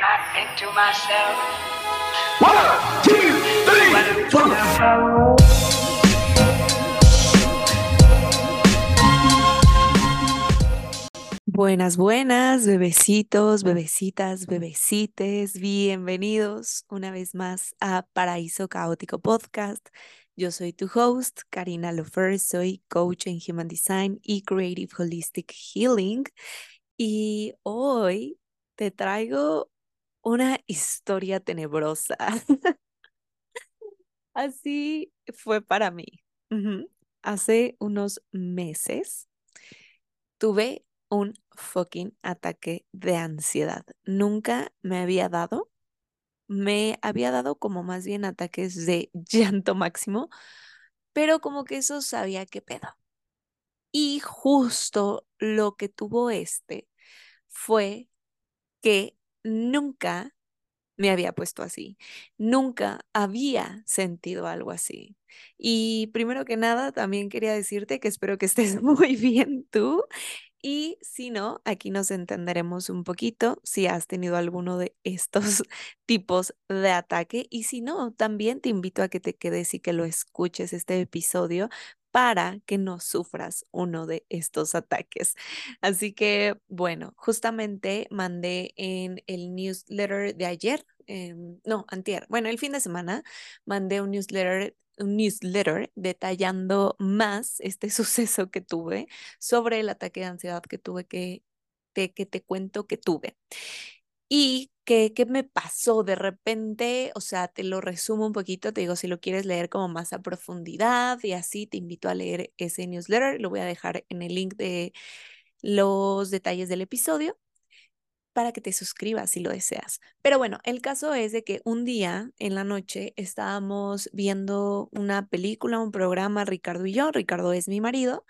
And I think to myself, One, two, three, four. Buenas, buenas, bebecitos, bebecitas, bebecites, bienvenidos una vez más a Paraíso Caótico Podcast. Yo soy tu host, Karina Lofer, soy coach en Human Design y Creative Holistic Healing. Y hoy te traigo una historia tenebrosa. Así fue para mí. Hace unos meses tuve un fucking ataque de ansiedad. Nunca me había dado. Me había dado como más bien ataques de llanto máximo, pero como que eso sabía qué pedo. Y justo lo que tuvo este fue que nunca me había puesto así. Nunca había sentido algo así. Y primero que nada, también quería decirte que espero que estés muy bien tú. Y si no, aquí nos entenderemos un poquito si has tenido alguno de estos tipos de ataque. Y si no, también te invito a que te quedes y que lo escuches este episodio para que no sufras uno de estos ataques. Así que, bueno, justamente mandé en el newsletter de ayer, em, no, antier, bueno, el fin de semana, mandé un newsletter un newsletter detallando más este suceso que tuve sobre el ataque de ansiedad que tuve que te, que te cuento que tuve. Y que, qué me pasó de repente, o sea, te lo resumo un poquito, te digo, si lo quieres leer como más a profundidad y así, te invito a leer ese newsletter, lo voy a dejar en el link de los detalles del episodio para que te suscribas si lo deseas. Pero bueno, el caso es de que un día en la noche estábamos viendo una película, un programa, Ricardo y yo, Ricardo es mi marido,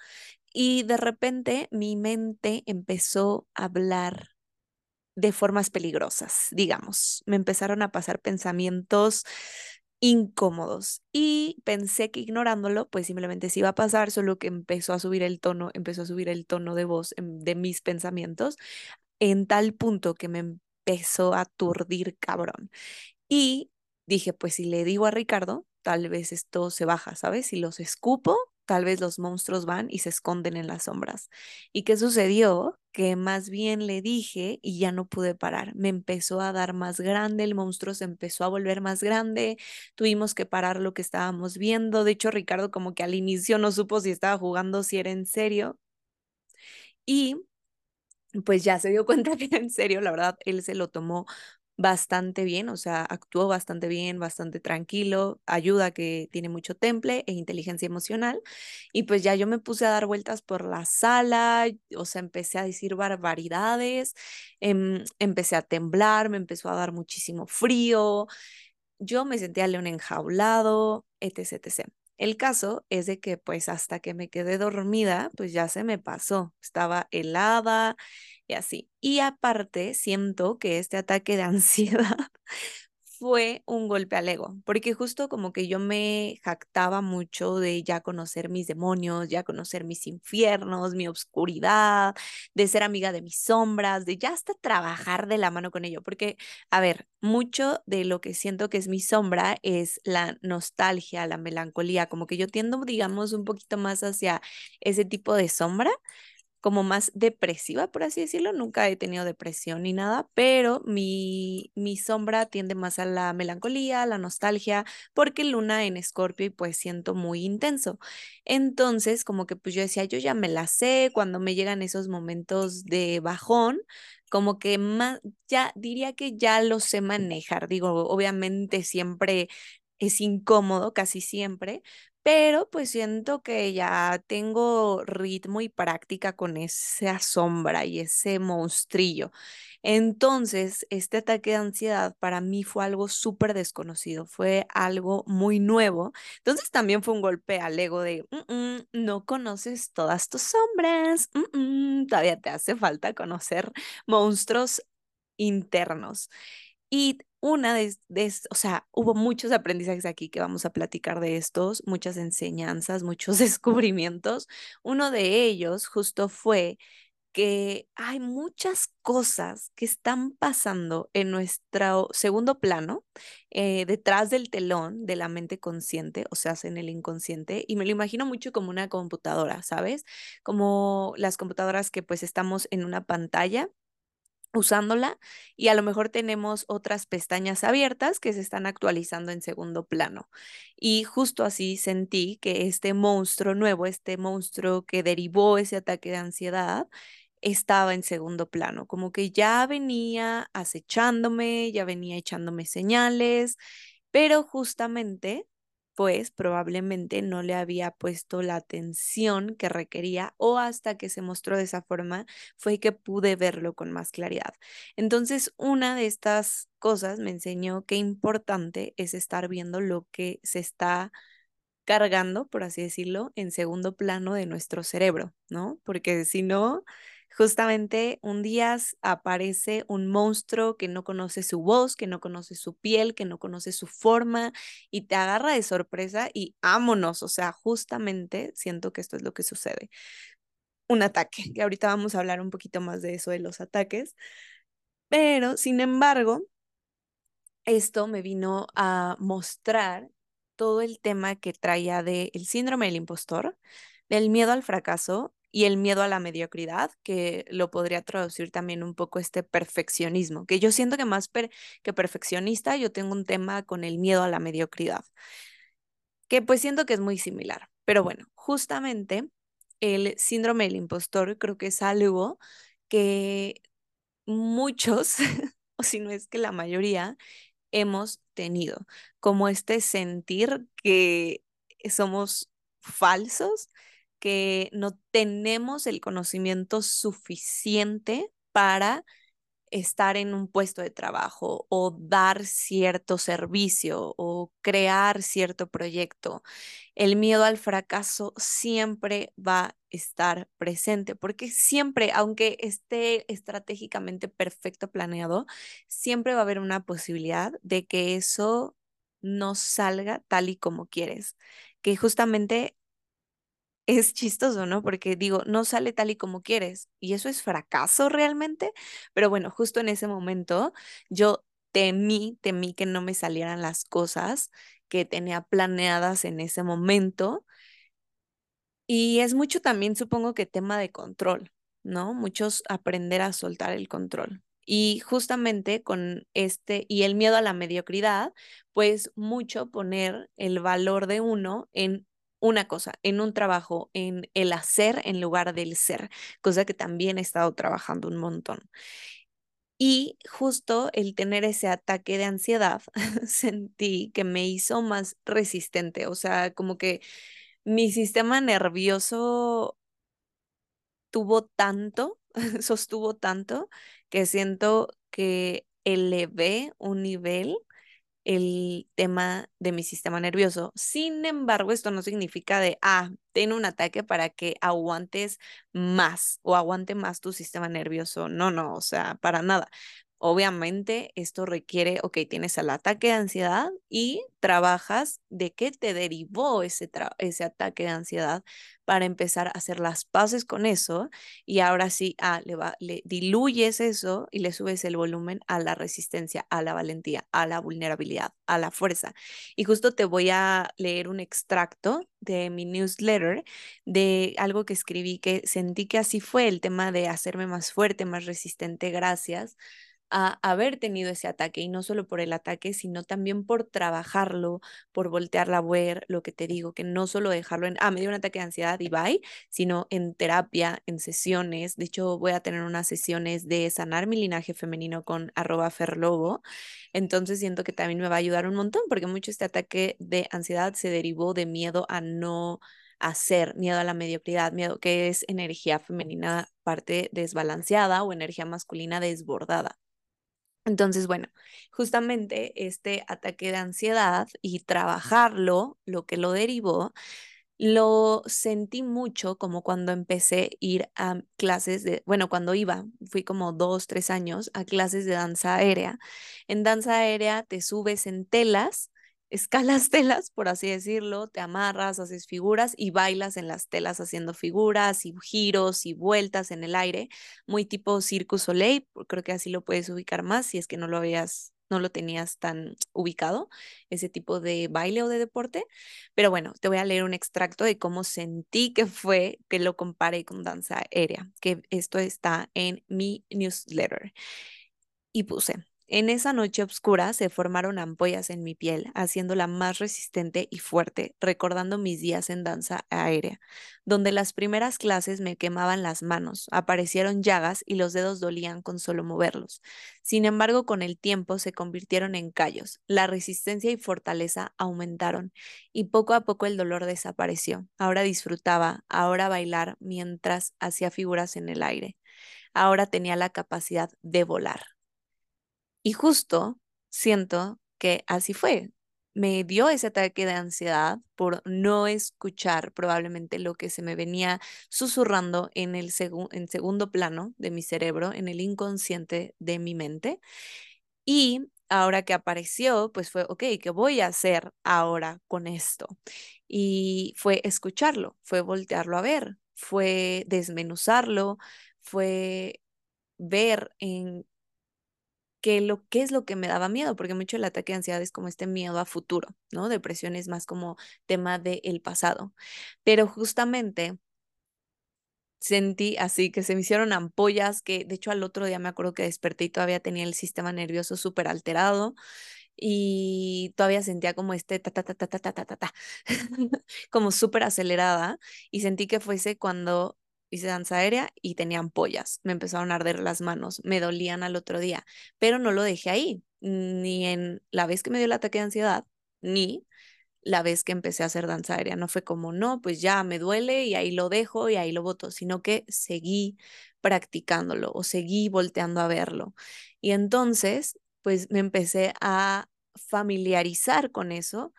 y de repente mi mente empezó a hablar de formas peligrosas, digamos. Me empezaron a pasar pensamientos incómodos y pensé que ignorándolo, pues simplemente se iba a pasar, solo que empezó a subir el tono, empezó a subir el tono de voz de mis pensamientos en tal punto que me empezó a aturdir cabrón. Y dije, pues si le digo a Ricardo, tal vez esto se baja, ¿sabes? Si los escupo, tal vez los monstruos van y se esconden en las sombras. ¿Y qué sucedió? Que más bien le dije y ya no pude parar. Me empezó a dar más grande, el monstruo se empezó a volver más grande, tuvimos que parar lo que estábamos viendo. De hecho, Ricardo como que al inicio no supo si estaba jugando, si era en serio. Y pues ya se dio cuenta que era en serio, la verdad, él se lo tomó bastante bien, o sea, actuó bastante bien, bastante tranquilo, ayuda que tiene mucho temple e inteligencia emocional. Y pues ya yo me puse a dar vueltas por la sala, o sea, empecé a decir barbaridades, em, empecé a temblar, me empezó a dar muchísimo frío, yo me sentía león enjaulado, etc, etc. El caso es de que pues hasta que me quedé dormida, pues ya se me pasó, estaba helada y así. Y aparte, siento que este ataque de ansiedad fue un golpe al ego, porque justo como que yo me jactaba mucho de ya conocer mis demonios, ya conocer mis infiernos, mi obscuridad, de ser amiga de mis sombras, de ya hasta trabajar de la mano con ello, porque, a ver, mucho de lo que siento que es mi sombra es la nostalgia, la melancolía, como que yo tiendo, digamos, un poquito más hacia ese tipo de sombra como más depresiva, por así decirlo. Nunca he tenido depresión ni nada, pero mi, mi sombra tiende más a la melancolía, a la nostalgia, porque luna en escorpio y pues siento muy intenso. Entonces, como que pues yo decía, yo ya me la sé, cuando me llegan esos momentos de bajón, como que más, ya diría que ya lo sé manejar. Digo, obviamente siempre es incómodo, casi siempre, pero pues siento que ya tengo ritmo y práctica con esa sombra y ese monstrillo. Entonces, este ataque de ansiedad para mí fue algo súper desconocido, fue algo muy nuevo. Entonces también fue un golpe al ego de, "Mm, mm, no conoces todas tus sombras, mm, todavía te hace falta conocer monstruos internos. Y una de, de, o sea, hubo muchos aprendizajes aquí que vamos a platicar de estos, muchas enseñanzas, muchos descubrimientos. Uno de ellos justo fue que hay muchas cosas que están pasando en nuestro segundo plano, eh, detrás del telón de la mente consciente, o sea, en el inconsciente, y me lo imagino mucho como una computadora, ¿sabes? Como las computadoras que pues estamos en una pantalla usándola y a lo mejor tenemos otras pestañas abiertas que se están actualizando en segundo plano. Y justo así sentí que este monstruo nuevo, este monstruo que derivó ese ataque de ansiedad, estaba en segundo plano, como que ya venía acechándome, ya venía echándome señales, pero justamente pues probablemente no le había puesto la atención que requería o hasta que se mostró de esa forma fue que pude verlo con más claridad. Entonces, una de estas cosas me enseñó qué importante es estar viendo lo que se está cargando, por así decirlo, en segundo plano de nuestro cerebro, ¿no? Porque si no, Justamente un día aparece un monstruo que no conoce su voz, que no conoce su piel, que no conoce su forma y te agarra de sorpresa y ámonos, o sea, justamente siento que esto es lo que sucede. Un ataque, y ahorita vamos a hablar un poquito más de eso, de los ataques, pero sin embargo, esto me vino a mostrar todo el tema que traía del síndrome del impostor, del miedo al fracaso y el miedo a la mediocridad, que lo podría traducir también un poco este perfeccionismo, que yo siento que más que perfeccionista, yo tengo un tema con el miedo a la mediocridad, que pues siento que es muy similar. Pero bueno, justamente el síndrome del impostor creo que es algo que muchos, o si no es que la mayoría, hemos tenido, como este sentir que somos falsos que no tenemos el conocimiento suficiente para estar en un puesto de trabajo o dar cierto servicio o crear cierto proyecto. El miedo al fracaso siempre va a estar presente porque siempre, aunque esté estratégicamente perfecto planeado, siempre va a haber una posibilidad de que eso no salga tal y como quieres, que justamente es chistoso, ¿no? Porque digo, no sale tal y como quieres. Y eso es fracaso realmente. Pero bueno, justo en ese momento yo temí, temí que no me salieran las cosas que tenía planeadas en ese momento. Y es mucho también, supongo que tema de control, ¿no? Muchos aprender a soltar el control. Y justamente con este y el miedo a la mediocridad, pues mucho poner el valor de uno en una cosa, en un trabajo, en el hacer en lugar del ser, cosa que también he estado trabajando un montón. Y justo el tener ese ataque de ansiedad, sentí que me hizo más resistente, o sea, como que mi sistema nervioso tuvo tanto, sostuvo tanto, que siento que elevé un nivel el tema de mi sistema nervioso. Sin embargo, esto no significa de, ah, ten un ataque para que aguantes más o aguante más tu sistema nervioso. No, no, o sea, para nada. Obviamente esto requiere, ok, tienes el ataque de ansiedad y trabajas de qué te derivó ese, ese ataque de ansiedad para empezar a hacer las paces con eso y ahora sí, ah, le, va, le diluyes eso y le subes el volumen a la resistencia, a la valentía, a la vulnerabilidad, a la fuerza. Y justo te voy a leer un extracto de mi newsletter de algo que escribí que sentí que así fue el tema de hacerme más fuerte, más resistente, gracias a haber tenido ese ataque y no solo por el ataque, sino también por trabajarlo, por voltearla a ver, lo que te digo, que no solo dejarlo en, ah, me dio un ataque de ansiedad y bye, sino en terapia, en sesiones. De hecho, voy a tener unas sesiones de sanar mi linaje femenino con arroba ferlobo. Entonces siento que también me va a ayudar un montón porque mucho este ataque de ansiedad se derivó de miedo a no hacer, miedo a la mediocridad, miedo que es energía femenina parte desbalanceada o energía masculina desbordada. Entonces, bueno, justamente este ataque de ansiedad y trabajarlo, lo que lo derivó, lo sentí mucho como cuando empecé a ir a clases de, bueno, cuando iba, fui como dos, tres años a clases de danza aérea. En danza aérea te subes en telas escalas telas, por así decirlo, te amarras, haces figuras y bailas en las telas haciendo figuras y giros y vueltas en el aire, muy tipo Circus Soleil, creo que así lo puedes ubicar más si es que no lo habías no lo tenías tan ubicado, ese tipo de baile o de deporte. Pero bueno, te voy a leer un extracto de cómo sentí que fue que lo comparé con danza aérea, que esto está en mi newsletter. Y puse, en esa noche oscura se formaron ampollas en mi piel, haciéndola más resistente y fuerte, recordando mis días en danza aérea, donde las primeras clases me quemaban las manos, aparecieron llagas y los dedos dolían con solo moverlos. Sin embargo, con el tiempo se convirtieron en callos, la resistencia y fortaleza aumentaron, y poco a poco el dolor desapareció. Ahora disfrutaba, ahora bailar mientras hacía figuras en el aire. Ahora tenía la capacidad de volar. Y justo siento que así fue. Me dio ese ataque de ansiedad por no escuchar probablemente lo que se me venía susurrando en el en segundo plano de mi cerebro, en el inconsciente de mi mente. Y ahora que apareció, pues fue, ok, ¿qué voy a hacer ahora con esto? Y fue escucharlo, fue voltearlo a ver, fue desmenuzarlo, fue ver en que lo que es lo que me daba miedo, porque mucho el ataque de ansiedad es como este miedo a futuro, ¿no? Depresión es más como tema del pasado. Pero justamente sentí así que se me hicieron ampollas, que de hecho al otro día me acuerdo que desperté y todavía tenía el sistema nervioso súper alterado y todavía sentía como este ta ta ta ta ta ta ta ta, como súper acelerada y sentí que fuese cuando hice danza aérea y tenía ampollas, me empezaron a arder las manos, me dolían al otro día, pero no lo dejé ahí, ni en la vez que me dio el ataque de ansiedad, ni la vez que empecé a hacer danza aérea. No fue como, no, pues ya me duele y ahí lo dejo y ahí lo voto, sino que seguí practicándolo o seguí volteando a verlo. Y entonces, pues me empecé a familiarizar con eso.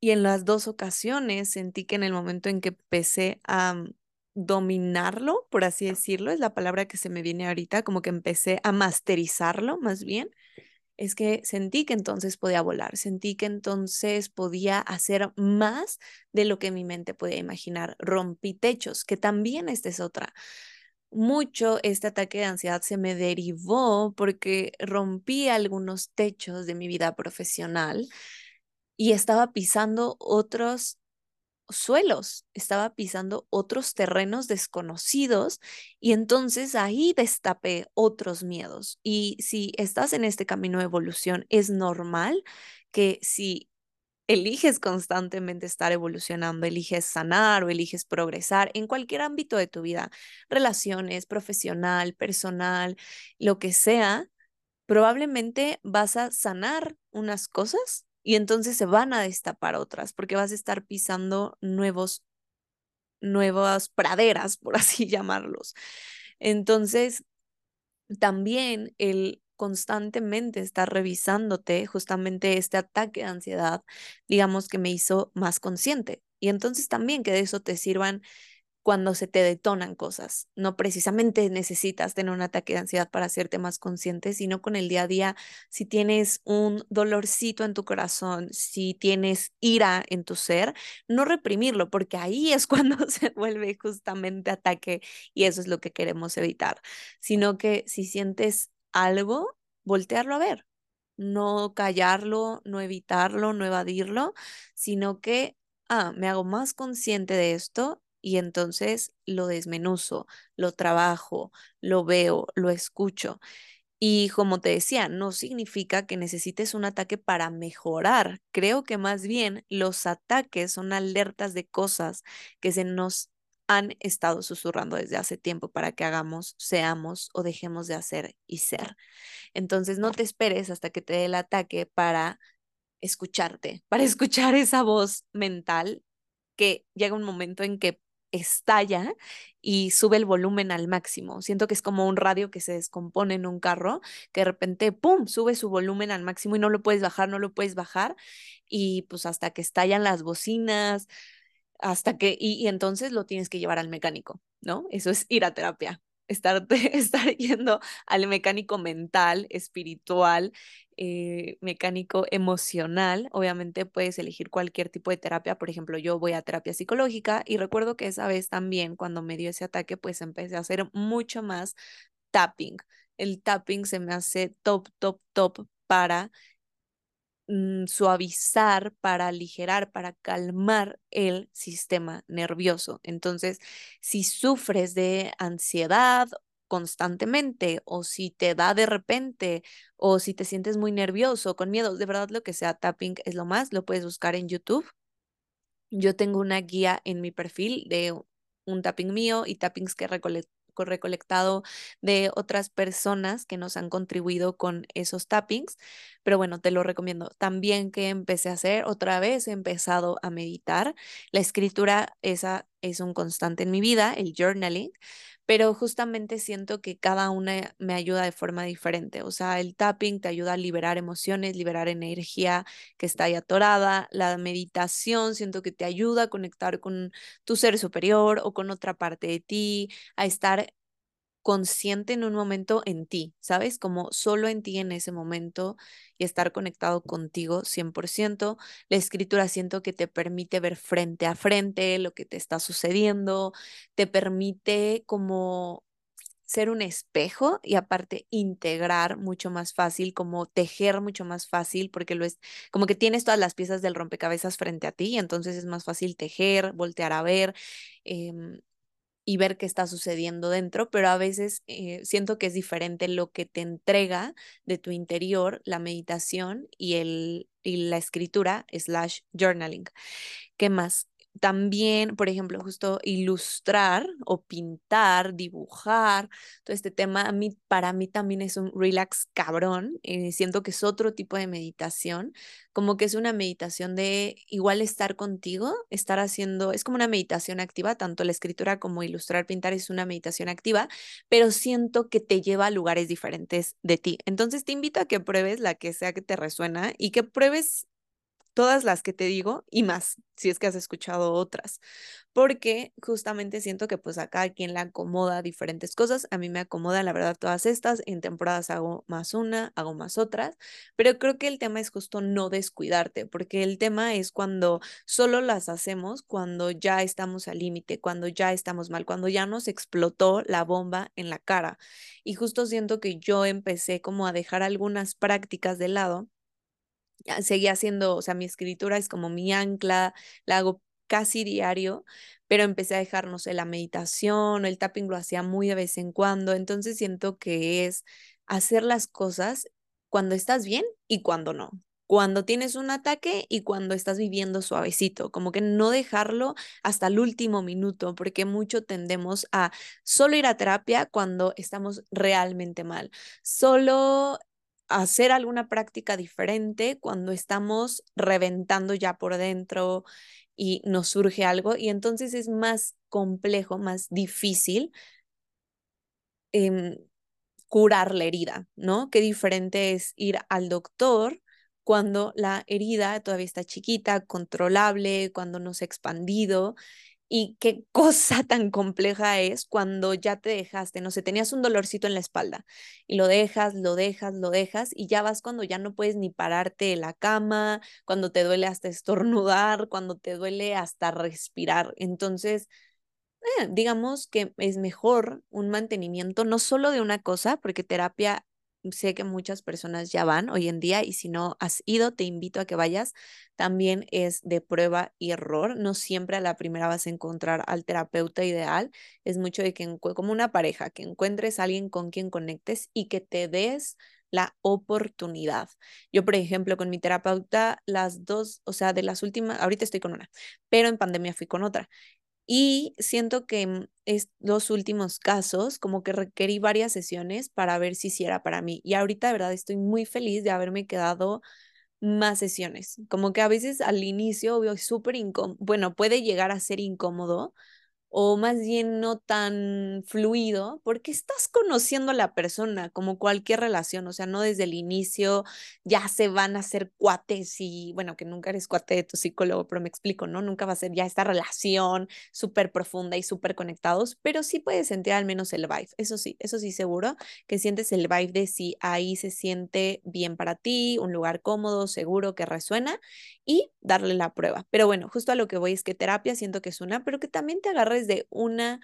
Y en las dos ocasiones sentí que en el momento en que empecé a dominarlo, por así decirlo, es la palabra que se me viene ahorita, como que empecé a masterizarlo más bien, es que sentí que entonces podía volar, sentí que entonces podía hacer más de lo que mi mente podía imaginar. Rompí techos, que también esta es otra. Mucho este ataque de ansiedad se me derivó porque rompí algunos techos de mi vida profesional y estaba pisando otros suelos, estaba pisando otros terrenos desconocidos y entonces ahí destapé otros miedos. Y si estás en este camino de evolución, es normal que si eliges constantemente estar evolucionando, eliges sanar o eliges progresar en cualquier ámbito de tu vida, relaciones, profesional, personal, lo que sea, probablemente vas a sanar unas cosas y entonces se van a destapar otras porque vas a estar pisando nuevos, nuevas praderas, por así llamarlos. Entonces, también el constantemente estar revisándote, justamente este ataque de ansiedad, digamos que me hizo más consciente. Y entonces también que de eso te sirvan cuando se te detonan cosas. No precisamente necesitas tener un ataque de ansiedad para hacerte más consciente, sino con el día a día, si tienes un dolorcito en tu corazón, si tienes ira en tu ser, no reprimirlo, porque ahí es cuando se vuelve justamente ataque y eso es lo que queremos evitar, sino que si sientes algo, voltearlo a ver. No callarlo, no evitarlo, no evadirlo, sino que, ah, me hago más consciente de esto y entonces lo desmenuzo, lo trabajo, lo veo, lo escucho. Y como te decía, no significa que necesites un ataque para mejorar. Creo que más bien los ataques son alertas de cosas que se nos han estado susurrando desde hace tiempo para que hagamos, seamos o dejemos de hacer y ser. Entonces no te esperes hasta que te dé el ataque para escucharte, para escuchar esa voz mental que llega un momento en que estalla y sube el volumen al máximo. Siento que es como un radio que se descompone en un carro, que de repente, ¡pum!, sube su volumen al máximo y no lo puedes bajar, no lo puedes bajar. Y pues hasta que estallan las bocinas, hasta que, y, y entonces lo tienes que llevar al mecánico, ¿no? Eso es ir a terapia. Estar, estar yendo al mecánico mental, espiritual, eh, mecánico emocional. Obviamente puedes elegir cualquier tipo de terapia. Por ejemplo, yo voy a terapia psicológica y recuerdo que esa vez también cuando me dio ese ataque, pues empecé a hacer mucho más tapping. El tapping se me hace top, top, top para Mm, suavizar, para aligerar, para calmar el sistema nervioso. Entonces, si sufres de ansiedad constantemente o si te da de repente o si te sientes muy nervioso, con miedo, de verdad lo que sea tapping es lo más, lo puedes buscar en YouTube. Yo tengo una guía en mi perfil de un tapping mío y tappings que recolecto recolectado de otras personas que nos han contribuido con esos tappings, pero bueno, te lo recomiendo. También que empecé a hacer, otra vez he empezado a meditar. La escritura, esa es un constante en mi vida, el journaling, pero justamente siento que cada una me ayuda de forma diferente. O sea, el tapping te ayuda a liberar emociones, liberar energía que está ahí atorada. La meditación siento que te ayuda a conectar con tu ser superior o con otra parte de ti, a estar consciente en un momento en ti, ¿sabes? Como solo en ti en ese momento y estar conectado contigo 100%. La escritura siento que te permite ver frente a frente lo que te está sucediendo, te permite como ser un espejo y aparte integrar mucho más fácil, como tejer mucho más fácil, porque lo es como que tienes todas las piezas del rompecabezas frente a ti, entonces es más fácil tejer, voltear a ver. Em, y ver qué está sucediendo dentro, pero a veces eh, siento que es diferente lo que te entrega de tu interior la meditación y, el, y la escritura slash journaling. ¿Qué más? También, por ejemplo, justo ilustrar o pintar, dibujar, todo este tema, a mí, para mí también es un relax cabrón. Eh, siento que es otro tipo de meditación, como que es una meditación de igual estar contigo, estar haciendo, es como una meditación activa, tanto la escritura como ilustrar, pintar es una meditación activa, pero siento que te lleva a lugares diferentes de ti. Entonces te invito a que pruebes la que sea que te resuena y que pruebes todas las que te digo y más, si es que has escuchado otras, porque justamente siento que pues acá a quien le acomoda diferentes cosas, a mí me acomoda la verdad todas estas, en temporadas hago más una, hago más otras, pero creo que el tema es justo no descuidarte, porque el tema es cuando solo las hacemos, cuando ya estamos al límite, cuando ya estamos mal, cuando ya nos explotó la bomba en la cara. Y justo siento que yo empecé como a dejar algunas prácticas de lado seguía haciendo, o sea, mi escritura es como mi ancla, la hago casi diario, pero empecé a dejar, no sé, la meditación el tapping lo hacía muy de vez en cuando, entonces siento que es hacer las cosas cuando estás bien y cuando no. Cuando tienes un ataque y cuando estás viviendo suavecito, como que no dejarlo hasta el último minuto, porque mucho tendemos a solo ir a terapia cuando estamos realmente mal, solo hacer alguna práctica diferente cuando estamos reventando ya por dentro y nos surge algo y entonces es más complejo, más difícil em, curar la herida, ¿no? Qué diferente es ir al doctor cuando la herida todavía está chiquita, controlable, cuando no se ha expandido y qué cosa tan compleja es cuando ya te dejaste, no sé, tenías un dolorcito en la espalda y lo dejas, lo dejas, lo dejas y ya vas cuando ya no puedes ni pararte de la cama, cuando te duele hasta estornudar, cuando te duele hasta respirar. Entonces, eh, digamos que es mejor un mantenimiento no solo de una cosa, porque terapia sé que muchas personas ya van hoy en día y si no has ido, te invito a que vayas. También es de prueba y error. No siempre a la primera vas a encontrar al terapeuta ideal. Es mucho de que, como una pareja, que encuentres a alguien con quien conectes y que te des la oportunidad. Yo, por ejemplo, con mi terapeuta, las dos, o sea, de las últimas, ahorita estoy con una, pero en pandemia fui con otra. Y siento que mm, es los últimos casos, como que requerí varias sesiones para ver si hiciera para mí. Y ahorita, de verdad, estoy muy feliz de haberme quedado más sesiones. Como que a veces al inicio veo súper incómodo, bueno, puede llegar a ser incómodo o más bien no tan fluido, porque estás conociendo a la persona como cualquier relación, o sea, no desde el inicio ya se van a hacer cuates y bueno, que nunca eres cuate de tu psicólogo, pero me explico, ¿no? Nunca va a ser ya esta relación súper profunda y súper conectados, pero sí puedes sentir al menos el vibe, eso sí, eso sí seguro, que sientes el vibe de si ahí se siente bien para ti, un lugar cómodo, seguro, que resuena y darle la prueba. Pero bueno, justo a lo que voy es que terapia siento que es una, pero que también te agarres de una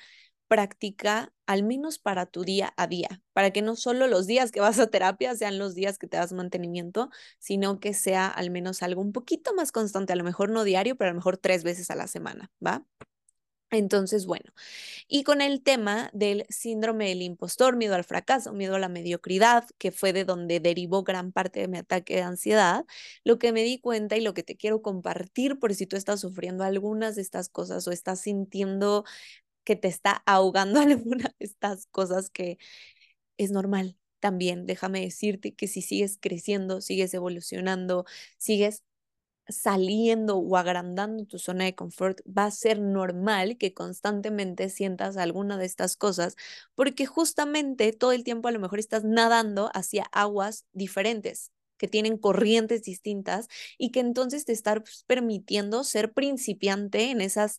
práctica, al menos para tu día a día, para que no solo los días que vas a terapia sean los días que te das mantenimiento, sino que sea al menos algo un poquito más constante, a lo mejor no diario, pero a lo mejor tres veces a la semana, ¿va? Entonces, bueno, y con el tema del síndrome del impostor, miedo al fracaso, miedo a la mediocridad, que fue de donde derivó gran parte de mi ataque de ansiedad, lo que me di cuenta y lo que te quiero compartir por si tú estás sufriendo algunas de estas cosas o estás sintiendo que te está ahogando alguna de estas cosas que es normal. También déjame decirte que si sigues creciendo, sigues evolucionando, sigues saliendo o agrandando tu zona de confort, va a ser normal que constantemente sientas alguna de estas cosas, porque justamente todo el tiempo a lo mejor estás nadando hacia aguas diferentes que tienen corrientes distintas y que entonces te estás permitiendo ser principiante en esos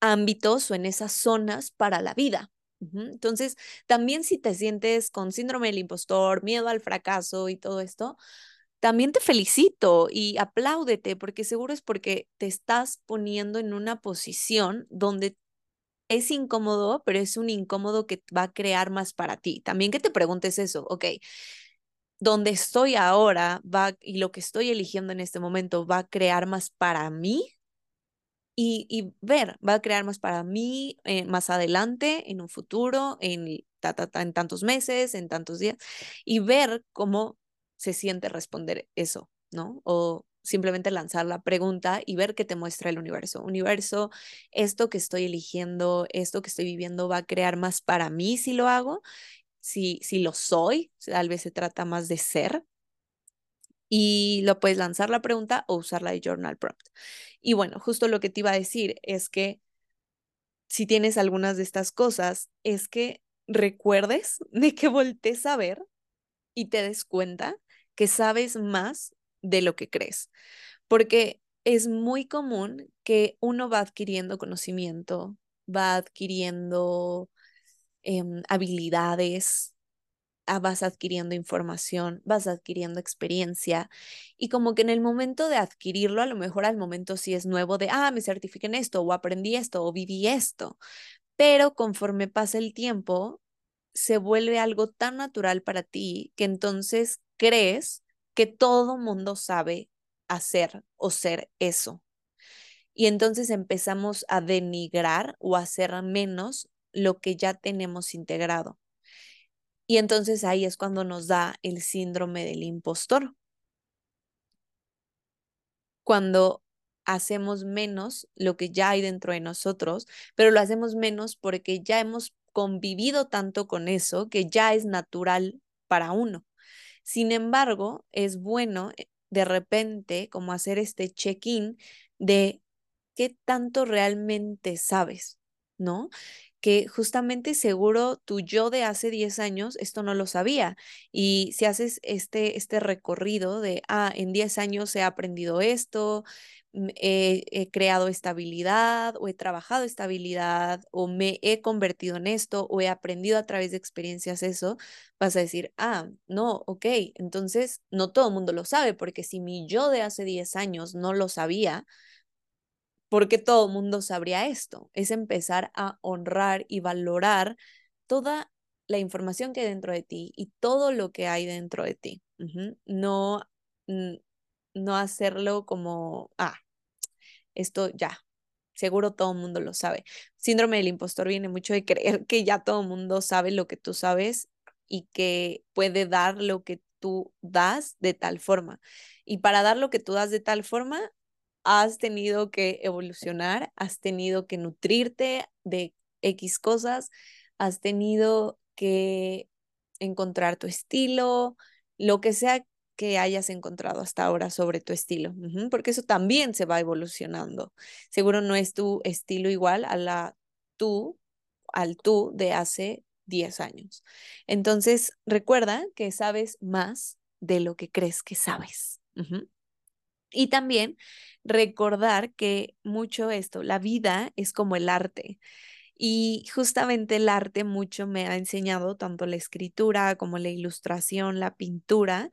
ámbitos o en esas zonas para la vida. Entonces, también si te sientes con síndrome del impostor, miedo al fracaso y todo esto, también te felicito y apláudete, porque seguro es porque te estás poniendo en una posición donde es incómodo, pero es un incómodo que va a crear más para ti. También que te preguntes eso, ok, donde estoy ahora va y lo que estoy eligiendo en este momento va a crear más para mí y, y ver, va a crear más para mí eh, más adelante, en un futuro, en, en tantos meses, en tantos días, y ver cómo se siente responder eso, ¿no? O simplemente lanzar la pregunta y ver qué te muestra el universo. Universo, esto que estoy eligiendo, esto que estoy viviendo va a crear más para mí si lo hago, si, si lo soy, tal vez se trata más de ser. Y lo puedes lanzar la pregunta o usarla de journal prompt. Y bueno, justo lo que te iba a decir es que si tienes algunas de estas cosas, es que recuerdes de que voltees a ver y te des cuenta que sabes más de lo que crees, porque es muy común que uno va adquiriendo conocimiento, va adquiriendo em, habilidades, ah, vas adquiriendo información, vas adquiriendo experiencia y como que en el momento de adquirirlo, a lo mejor al momento sí es nuevo de, ah, me certifiqué en esto o aprendí esto o viví esto, pero conforme pasa el tiempo, se vuelve algo tan natural para ti que entonces crees que todo mundo sabe hacer o ser eso. Y entonces empezamos a denigrar o a hacer menos lo que ya tenemos integrado. Y entonces ahí es cuando nos da el síndrome del impostor. Cuando hacemos menos lo que ya hay dentro de nosotros, pero lo hacemos menos porque ya hemos convivido tanto con eso que ya es natural para uno. Sin embargo, es bueno eh, de repente como hacer este check-in de qué tanto realmente sabes, ¿no? Que justamente seguro tu yo de hace 10 años esto no lo sabía. Y si haces este, este recorrido de, ah, en 10 años he aprendido esto, he, he creado estabilidad o he trabajado estabilidad o me he convertido en esto o he aprendido a través de experiencias eso, vas a decir, ah, no, ok, entonces no todo el mundo lo sabe, porque si mi yo de hace 10 años no lo sabía, porque todo el mundo sabría esto. Es empezar a honrar y valorar toda la información que hay dentro de ti y todo lo que hay dentro de ti. No, no hacerlo como, ah, esto ya, seguro todo el mundo lo sabe. Síndrome del impostor viene mucho de creer que ya todo el mundo sabe lo que tú sabes y que puede dar lo que tú das de tal forma. Y para dar lo que tú das de tal forma, has tenido que evolucionar, has tenido que nutrirte de X cosas, has tenido que encontrar tu estilo, lo que sea que hayas encontrado hasta ahora sobre tu estilo, porque eso también se va evolucionando. Seguro no es tu estilo igual a la tú, al tú de hace 10 años. Entonces, recuerda que sabes más de lo que crees que sabes. Y también recordar que mucho esto, la vida es como el arte. Y justamente el arte mucho me ha enseñado, tanto la escritura como la ilustración, la pintura,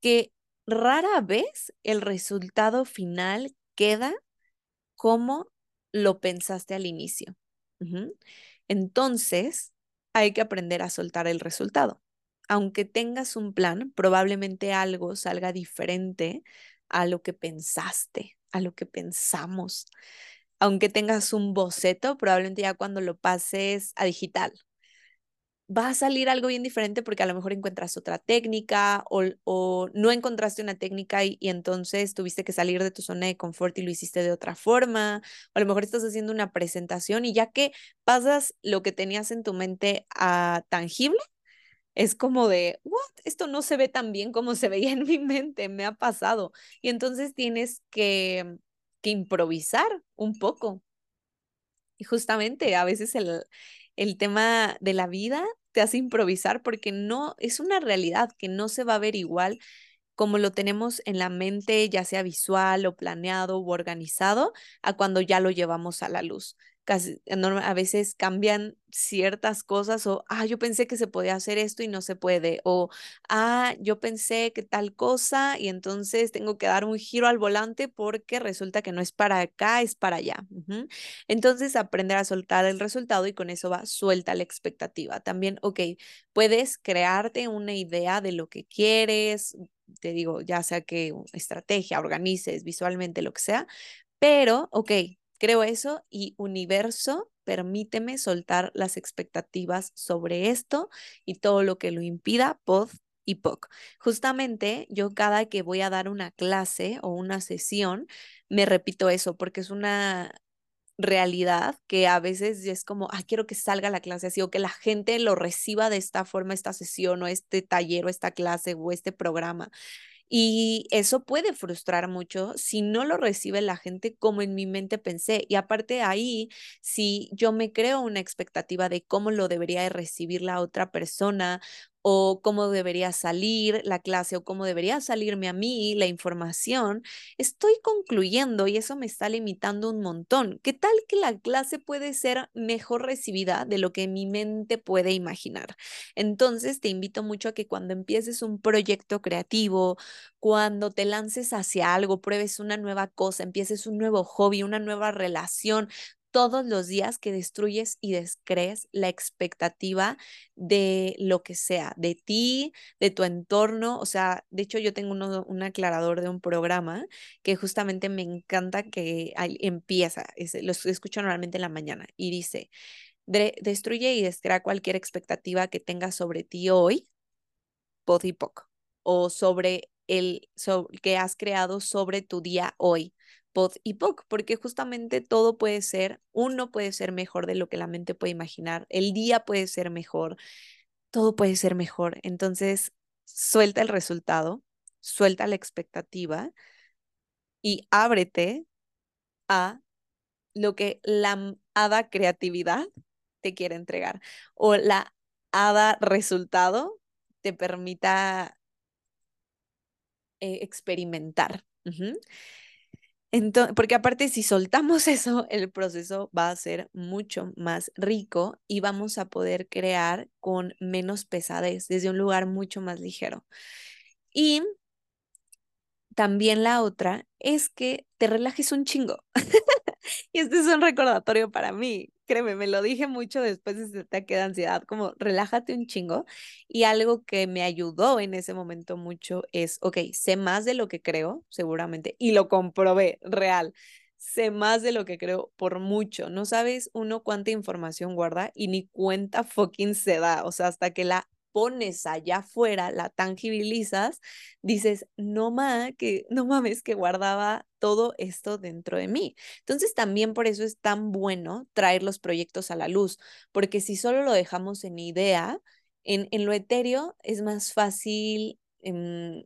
que rara vez el resultado final queda como lo pensaste al inicio. Entonces, hay que aprender a soltar el resultado. Aunque tengas un plan, probablemente algo salga diferente a lo que pensaste, a lo que pensamos. Aunque tengas un boceto, probablemente ya cuando lo pases a digital, va a salir algo bien diferente porque a lo mejor encuentras otra técnica o, no encontraste una técnica y, entonces tuviste que salir de tu zona de confort y lo hiciste de otra forma. O a lo mejor estás haciendo una presentación y ya que pasas lo que tenías en tu mente a tangible, es como de, what, esto no se ve tan bien como se veía en mi mente, me ha pasado. Y entonces tienes que, que improvisar un poco. Y justamente a veces el, el tema de la vida te hace improvisar porque no es una realidad que no se va a ver igual como lo tenemos en la mente, ya sea visual o planeado o organizado, a cuando ya lo llevamos a la luz a veces cambian ciertas cosas o, ah, yo pensé que se podía hacer esto y no se puede, o, ah, yo pensé que tal cosa y entonces tengo que dar un giro al volante porque resulta que no es para acá, es para allá. Entonces, aprender a soltar el resultado y con eso va, suelta la expectativa. También, ok, puedes crearte una idea de lo que quieres, te digo, ya sea que estrategia, organices visualmente, lo que sea, pero, ok, Creo eso y universo, permíteme soltar las expectativas sobre esto y todo lo que lo impida, pod y POC. Justamente yo cada que voy a dar una clase o una sesión, me repito eso porque es una realidad que a veces es como, ah, quiero que salga la clase así o que la gente lo reciba de esta forma, esta sesión o este taller o esta clase o este programa. Y eso puede frustrar mucho si no lo recibe la gente como en mi mente pensé. Y aparte ahí, si yo me creo una expectativa de cómo lo debería recibir la otra persona o cómo debería salir la clase o cómo debería salirme a mí la información, estoy concluyendo y eso me está limitando un montón. ¿Qué tal que la clase puede ser mejor recibida de lo que mi mente puede imaginar? Entonces, te invito mucho a que cuando empieces un proyecto creativo, cuando te lances hacia algo, pruebes una nueva cosa, empieces un nuevo hobby, una nueva relación, todos los días que destruyes y descrees la expectativa de lo que sea, de ti, de tu entorno. O sea, de hecho yo tengo un aclarador de un programa que justamente me encanta que empieza, lo escucho normalmente en la mañana y dice, destruye y descrea cualquier expectativa que tengas sobre ti hoy, pod y poco, o sobre el que has creado sobre tu día hoy pod y poc, porque justamente todo puede ser, uno puede ser mejor de lo que la mente puede imaginar, el día puede ser mejor, todo puede ser mejor. Entonces, suelta el resultado, suelta la expectativa y ábrete a lo que la hada creatividad te quiere entregar o la hada resultado te permita eh, experimentar. Entonces, porque aparte si soltamos eso, el proceso va a ser mucho más rico y vamos a poder crear con menos pesadez, desde un lugar mucho más ligero. Y también la otra es que te relajes un chingo. y este es un recordatorio para mí créeme, me lo dije mucho después de ese ataque ansiedad, como relájate un chingo. Y algo que me ayudó en ese momento mucho es, ok, sé más de lo que creo, seguramente, y lo comprobé, real. Sé más de lo que creo por mucho. No sabes uno cuánta información guarda y ni cuenta fucking se da. O sea, hasta que la pones allá afuera, la tangibilizas, dices, no ma, que no mames que guardaba todo esto dentro de mí. Entonces también por eso es tan bueno traer los proyectos a la luz, porque si solo lo dejamos en idea, en, en lo etéreo es más fácil em,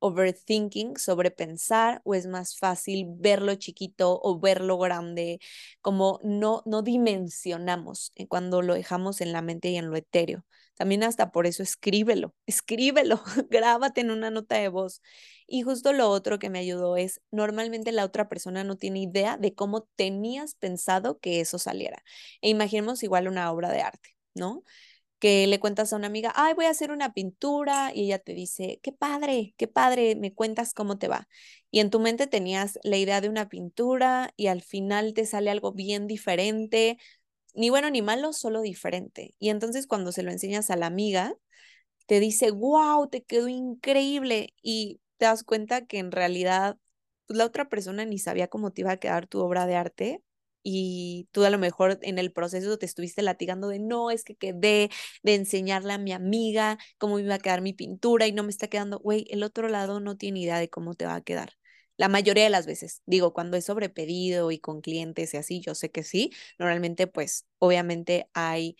overthinking, sobrepensar, o es más fácil verlo chiquito o verlo grande, como no, no dimensionamos eh, cuando lo dejamos en la mente y en lo etéreo. También hasta por eso escríbelo, escríbelo, grábate en una nota de voz. Y justo lo otro que me ayudó es, normalmente la otra persona no tiene idea de cómo tenías pensado que eso saliera. E imaginemos igual una obra de arte, ¿no? que le cuentas a una amiga, ay, voy a hacer una pintura y ella te dice, qué padre, qué padre, me cuentas cómo te va. Y en tu mente tenías la idea de una pintura y al final te sale algo bien diferente, ni bueno ni malo, solo diferente. Y entonces cuando se lo enseñas a la amiga, te dice, wow, te quedó increíble y te das cuenta que en realidad pues, la otra persona ni sabía cómo te iba a quedar tu obra de arte y tú a lo mejor en el proceso te estuviste latigando de no, es que quedé de enseñarle a mi amiga cómo iba a quedar mi pintura y no me está quedando, güey, el otro lado no tiene idea de cómo te va a quedar. La mayoría de las veces, digo, cuando es sobrepedido y con clientes y así, yo sé que sí, normalmente pues obviamente hay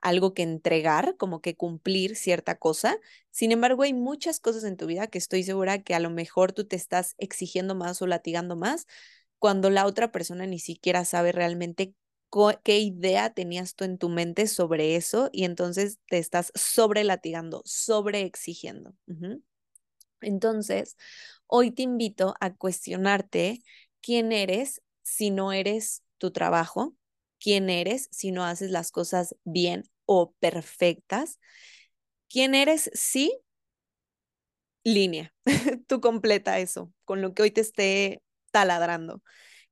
algo que entregar, como que cumplir cierta cosa. Sin embargo, hay muchas cosas en tu vida que estoy segura que a lo mejor tú te estás exigiendo más o latigando más cuando la otra persona ni siquiera sabe realmente qué idea tenías tú en tu mente sobre eso y entonces te estás sobre latigando, sobre exigiendo. Entonces, hoy te invito a cuestionarte quién eres si no eres tu trabajo, quién eres si no haces las cosas bien o perfectas, quién eres si línea, tú completa eso con lo que hoy te esté taladrando.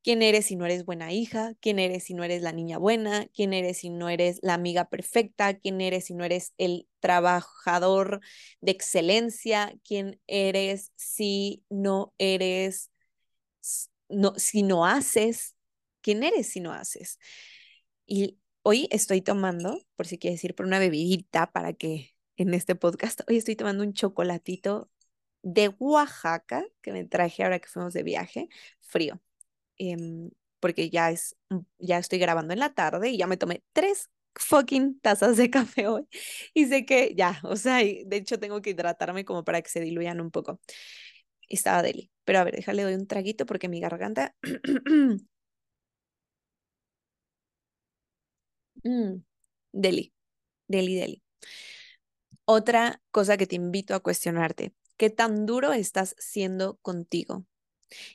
¿Quién eres si no eres buena hija? ¿Quién eres si no eres la niña buena? ¿Quién eres si no eres la amiga perfecta? ¿Quién eres si no eres el trabajador de excelencia? ¿Quién eres si no eres, no, si no haces? ¿Quién eres si no haces? Y hoy estoy tomando, por si quieres decir, por una bebidita para que en este podcast, hoy estoy tomando un chocolatito de Oaxaca, que me traje ahora que fuimos de viaje, frío, em, porque ya es, ya estoy grabando en la tarde y ya me tomé tres fucking tazas de café hoy y sé que ya, o sea, de hecho tengo que hidratarme como para que se diluyan un poco. Estaba deli, pero a ver, déjale doy un traguito porque mi garganta... mm, deli, deli, deli. Otra cosa que te invito a cuestionarte, qué tan duro estás siendo contigo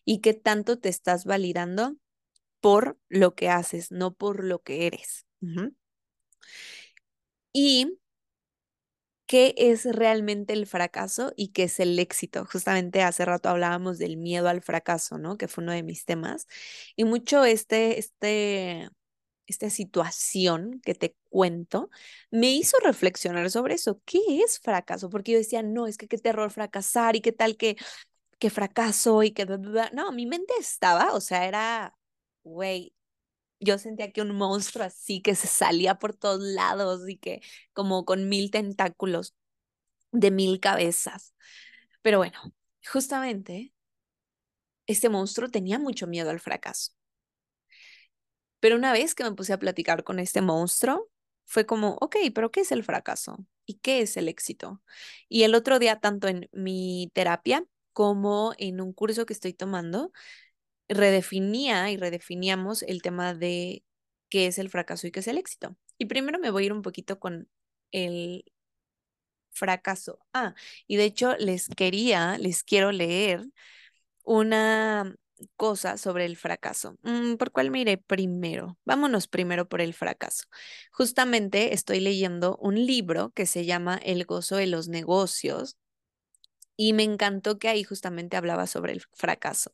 y qué tanto te estás validando por lo que haces, no por lo que eres. Y qué es realmente el fracaso y qué es el éxito. Justamente hace rato hablábamos del miedo al fracaso, ¿no? Que fue uno de mis temas. Y mucho este, este esta situación que te cuento, me hizo reflexionar sobre eso. ¿Qué es fracaso? Porque yo decía, no, es que qué terror fracasar y qué tal que, que fracaso y que... No, mi mente estaba, o sea, era, güey, yo sentía que un monstruo así que se salía por todos lados y que como con mil tentáculos de mil cabezas. Pero bueno, justamente este monstruo tenía mucho miedo al fracaso. Pero una vez que me puse a platicar con este monstruo, fue como, ok, pero ¿qué es el fracaso? ¿Y qué es el éxito? Y el otro día, tanto en mi terapia como en un curso que estoy tomando, redefinía y redefiníamos el tema de qué es el fracaso y qué es el éxito. Y primero me voy a ir un poquito con el fracaso. Ah, y de hecho les quería, les quiero leer una cosa sobre el fracaso. Mm, ¿Por cuál me primero? Vámonos primero por el fracaso. Justamente estoy leyendo un libro que se llama El gozo de los negocios y me encantó que ahí justamente hablaba sobre el fracaso.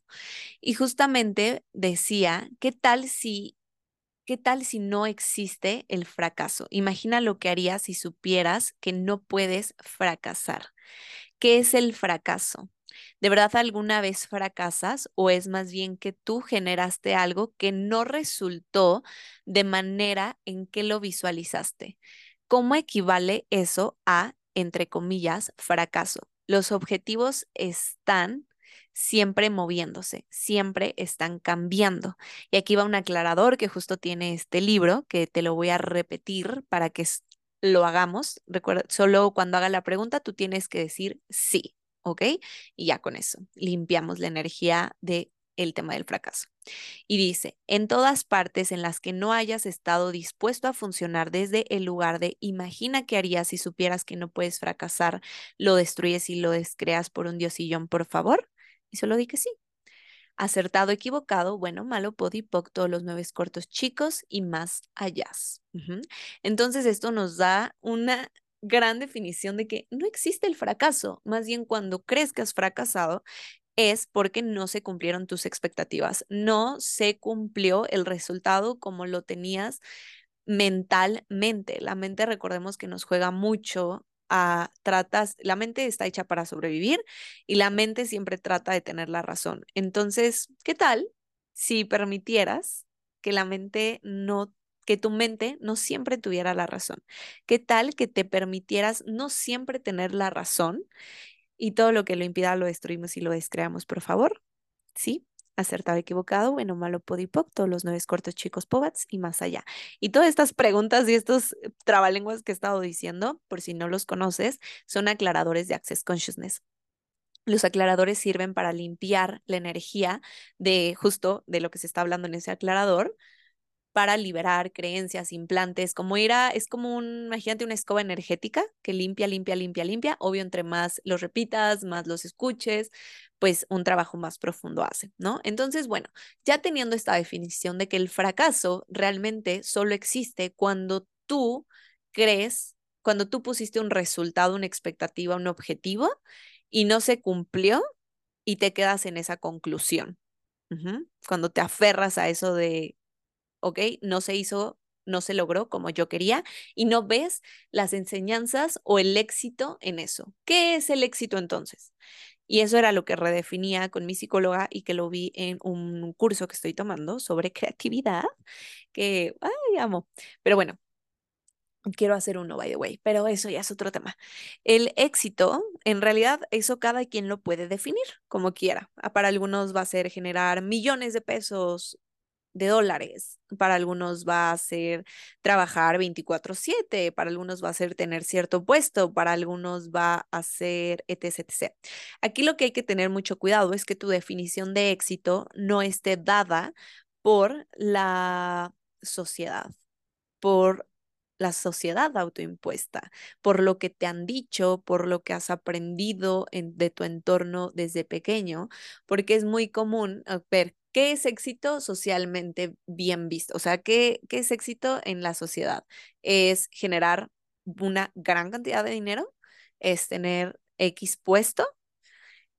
Y justamente decía, ¿qué tal si ¿Qué tal si no existe el fracaso? Imagina lo que harías si supieras que no puedes fracasar. ¿Qué es el fracaso? ¿De verdad alguna vez fracasas o es más bien que tú generaste algo que no resultó de manera en que lo visualizaste? ¿Cómo equivale eso a, entre comillas, fracaso? Los objetivos están siempre moviéndose, siempre están cambiando. Y aquí va un aclarador que justo tiene este libro, que te lo voy a repetir para que lo hagamos. Recuerda, solo cuando haga la pregunta tú tienes que decir sí. ¿ok? Y ya con eso limpiamos la energía de el tema del fracaso. Y dice, en todas partes en las que no hayas estado dispuesto a funcionar desde el lugar de imagina qué harías si supieras que no puedes fracasar, lo destruyes y lo descreas por un diosillón, por favor. Y solo di que sí. Acertado, equivocado, bueno, malo, podipoc, todos los nueve cortos chicos y más allá. Entonces esto nos da una gran definición de que no existe el fracaso, más bien cuando crees que has fracasado es porque no se cumplieron tus expectativas, no se cumplió el resultado como lo tenías mentalmente. La mente, recordemos que nos juega mucho a tratas, la mente está hecha para sobrevivir y la mente siempre trata de tener la razón. Entonces, ¿qué tal si permitieras que la mente no que tu mente no siempre tuviera la razón. ¿Qué tal que te permitieras no siempre tener la razón y todo lo que lo impida lo destruimos y lo descreamos, por favor. ¿Sí? Acertado, equivocado, bueno, malo, podipoc, todos los nueve cortos chicos, pobats y más allá. Y todas estas preguntas y estos eh, trabalenguas que he estado diciendo, por si no los conoces, son aclaradores de Access Consciousness. Los aclaradores sirven para limpiar la energía de justo de lo que se está hablando en ese aclarador, para liberar creencias, implantes, como ir a, es como un, imagínate una escoba energética que limpia, limpia, limpia, limpia. Obvio, entre más los repitas, más los escuches, pues un trabajo más profundo hace, ¿no? Entonces, bueno, ya teniendo esta definición de que el fracaso realmente solo existe cuando tú crees, cuando tú pusiste un resultado, una expectativa, un objetivo y no se cumplió y te quedas en esa conclusión. Cuando te aferras a eso de ¿ok? No se hizo, no se logró como yo quería y no ves las enseñanzas o el éxito en eso. ¿Qué es el éxito entonces? Y eso era lo que redefinía con mi psicóloga y que lo vi en un curso que estoy tomando sobre creatividad, que, ay, amo. Pero bueno, quiero hacer uno, by the way, pero eso ya es otro tema. El éxito, en realidad, eso cada quien lo puede definir como quiera. Para algunos va a ser generar millones de pesos de dólares. Para algunos va a ser trabajar 24/7, para algunos va a ser tener cierto puesto, para algunos va a ser etc, etc. Aquí lo que hay que tener mucho cuidado es que tu definición de éxito no esté dada por la sociedad, por la sociedad autoimpuesta, por lo que te han dicho, por lo que has aprendido de tu entorno desde pequeño, porque es muy común ver ¿Qué es éxito socialmente bien visto? O sea, ¿qué, ¿qué es éxito en la sociedad? Es generar una gran cantidad de dinero, es tener X puesto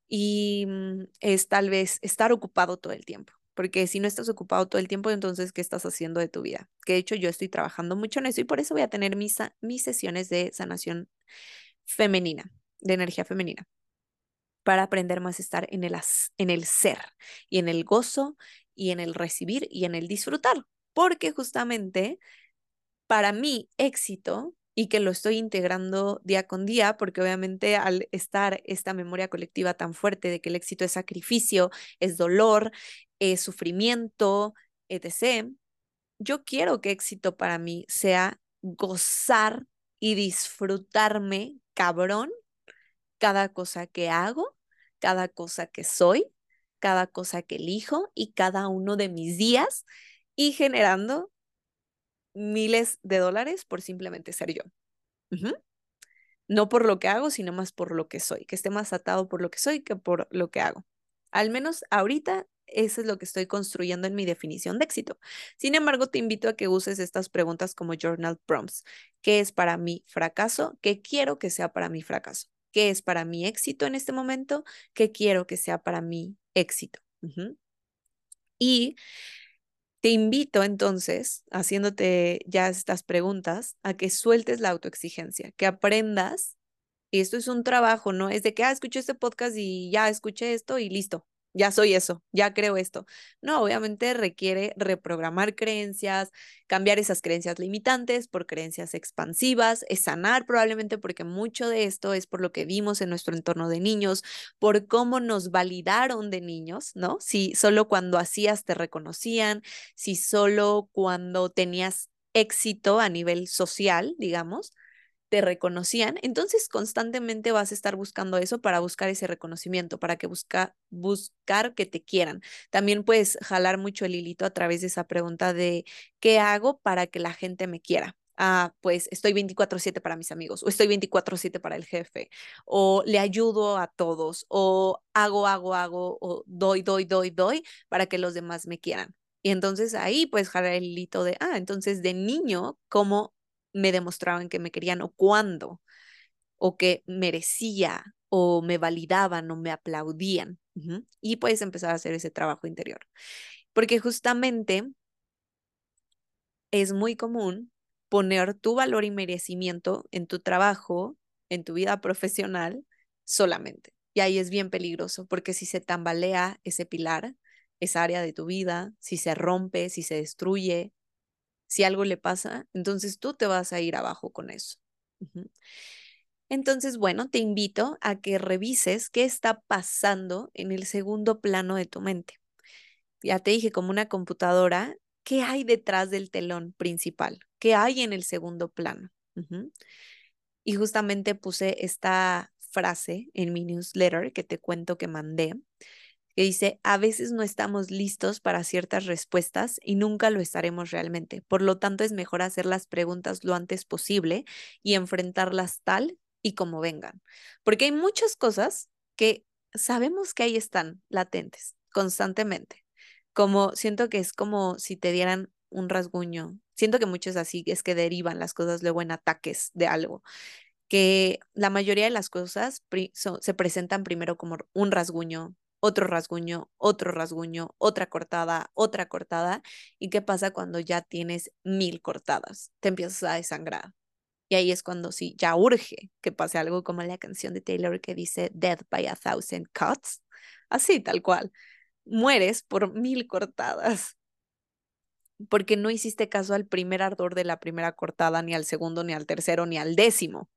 y mm, es tal vez estar ocupado todo el tiempo. Porque si no estás ocupado todo el tiempo, entonces, ¿qué estás haciendo de tu vida? Que de hecho yo estoy trabajando mucho en eso y por eso voy a tener mis, mis sesiones de sanación femenina, de energía femenina para aprender más a estar en el, en el ser y en el gozo y en el recibir y en el disfrutar. Porque justamente para mí éxito y que lo estoy integrando día con día, porque obviamente al estar esta memoria colectiva tan fuerte de que el éxito es sacrificio, es dolor, es sufrimiento, etc., yo quiero que éxito para mí sea gozar y disfrutarme cabrón cada cosa que hago, cada cosa que soy, cada cosa que elijo y cada uno de mis días y generando miles de dólares por simplemente ser yo. No por lo que hago, sino más por lo que soy, que esté más atado por lo que soy que por lo que hago. Al menos ahorita eso es lo que estoy construyendo en mi definición de éxito. Sin embargo, te invito a que uses estas preguntas como journal prompts. ¿Qué es para mí fracaso? ¿Qué quiero que sea para mí fracaso? Qué es para mí éxito en este momento, qué quiero que sea para mí éxito. Y te invito entonces, haciéndote ya estas preguntas, a que sueltes la autoexigencia, que aprendas, y esto es un trabajo, no es de que, ah, escuché este podcast y ya escuché esto y listo, ya soy eso, ya creo esto. No, obviamente requiere reprogramar creencias, cambiar esas creencias limitantes por creencias expansivas, es sanar probablemente porque mucho de esto es por lo que vimos en nuestro entorno de niños, por cómo nos validaron de niños, ¿no? Si solo cuando hacías te reconocían, si solo cuando tenías éxito a nivel social, digamos, te reconocían, entonces constantemente vas a estar buscando eso para buscar ese reconocimiento, para que busca, buscar que te quieran. También puedes jalar mucho el hilito a través de esa pregunta de ¿qué hago para que la gente me quiera? Ah, pues estoy 24/7 para mis amigos, o estoy 24/7 para el jefe, o le ayudo a todos, o hago, hago, hago, o doy, doy, doy, doy para que los demás me quieran. Y entonces ahí puedes jalar el hilito de, ah, entonces de niño, ¿cómo me demostraban que me querían o cuándo, o que merecía, o me validaban, o me aplaudían. Y puedes empezar a hacer ese trabajo interior. Porque justamente es muy común poner tu valor y merecimiento en tu trabajo, en tu vida profesional solamente. Y ahí es bien peligroso porque si se tambalea ese pilar, esa área de tu vida, si se rompe, si se destruye, si algo le pasa, entonces tú te vas a ir abajo con eso. Entonces, bueno, te invito a que revises qué está pasando en el segundo plano de tu mente. Ya te dije, como una computadora, ¿qué hay detrás del telón principal? ¿Qué hay en el segundo plano? Y justamente puse esta frase en mi newsletter que te cuento que mandé, que dice, a veces no estamos listos para ciertas respuestas y nunca lo estaremos realmente. Por lo tanto, es mejor hacer las preguntas lo antes posible y enfrentarlas tal y como vengan. Porque hay muchas cosas que sabemos que ahí están latentes constantemente. Como siento que es como si te dieran un rasguño. Siento que muchos así es que derivan las cosas luego en ataques de algo que la mayoría de las cosas se presentan primero como un rasguño, otro rasguño, otro rasguño, otra cortada, otra cortada. ¿Y qué pasa cuando ya tienes mil cortadas? Te empiezas a desangrar. Y ahí es cuando sí, ya urge que pase algo como la canción de Taylor que dice Death by a Thousand Cuts. Así, tal cual. Mueres por mil cortadas. Porque no hiciste caso al primer ardor de la primera cortada, ni al segundo, ni al tercero, ni al décimo.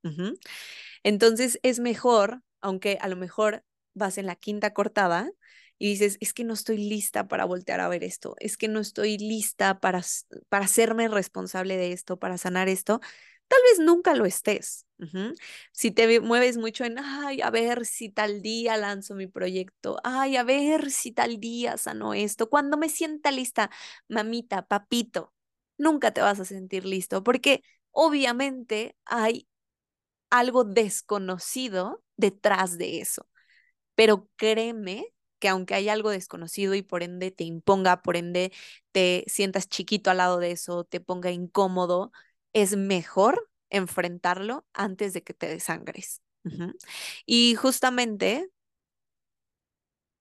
Entonces es mejor, aunque a lo mejor vas en la quinta cortada y dices, es que no estoy lista para voltear a ver esto, es que no estoy lista para, para hacerme responsable de esto, para sanar esto, tal vez nunca lo estés. Si te mueves mucho en, ay, a ver si tal día lanzo mi proyecto, ay, a ver si tal día sano esto, cuando me sienta lista, mamita, papito, nunca te vas a sentir listo porque obviamente hay algo desconocido detrás de eso. Pero créeme que aunque hay algo desconocido y por ende te imponga, por ende te sientas chiquito al lado de eso, te ponga incómodo, es mejor enfrentarlo antes de que te desangres. Y justamente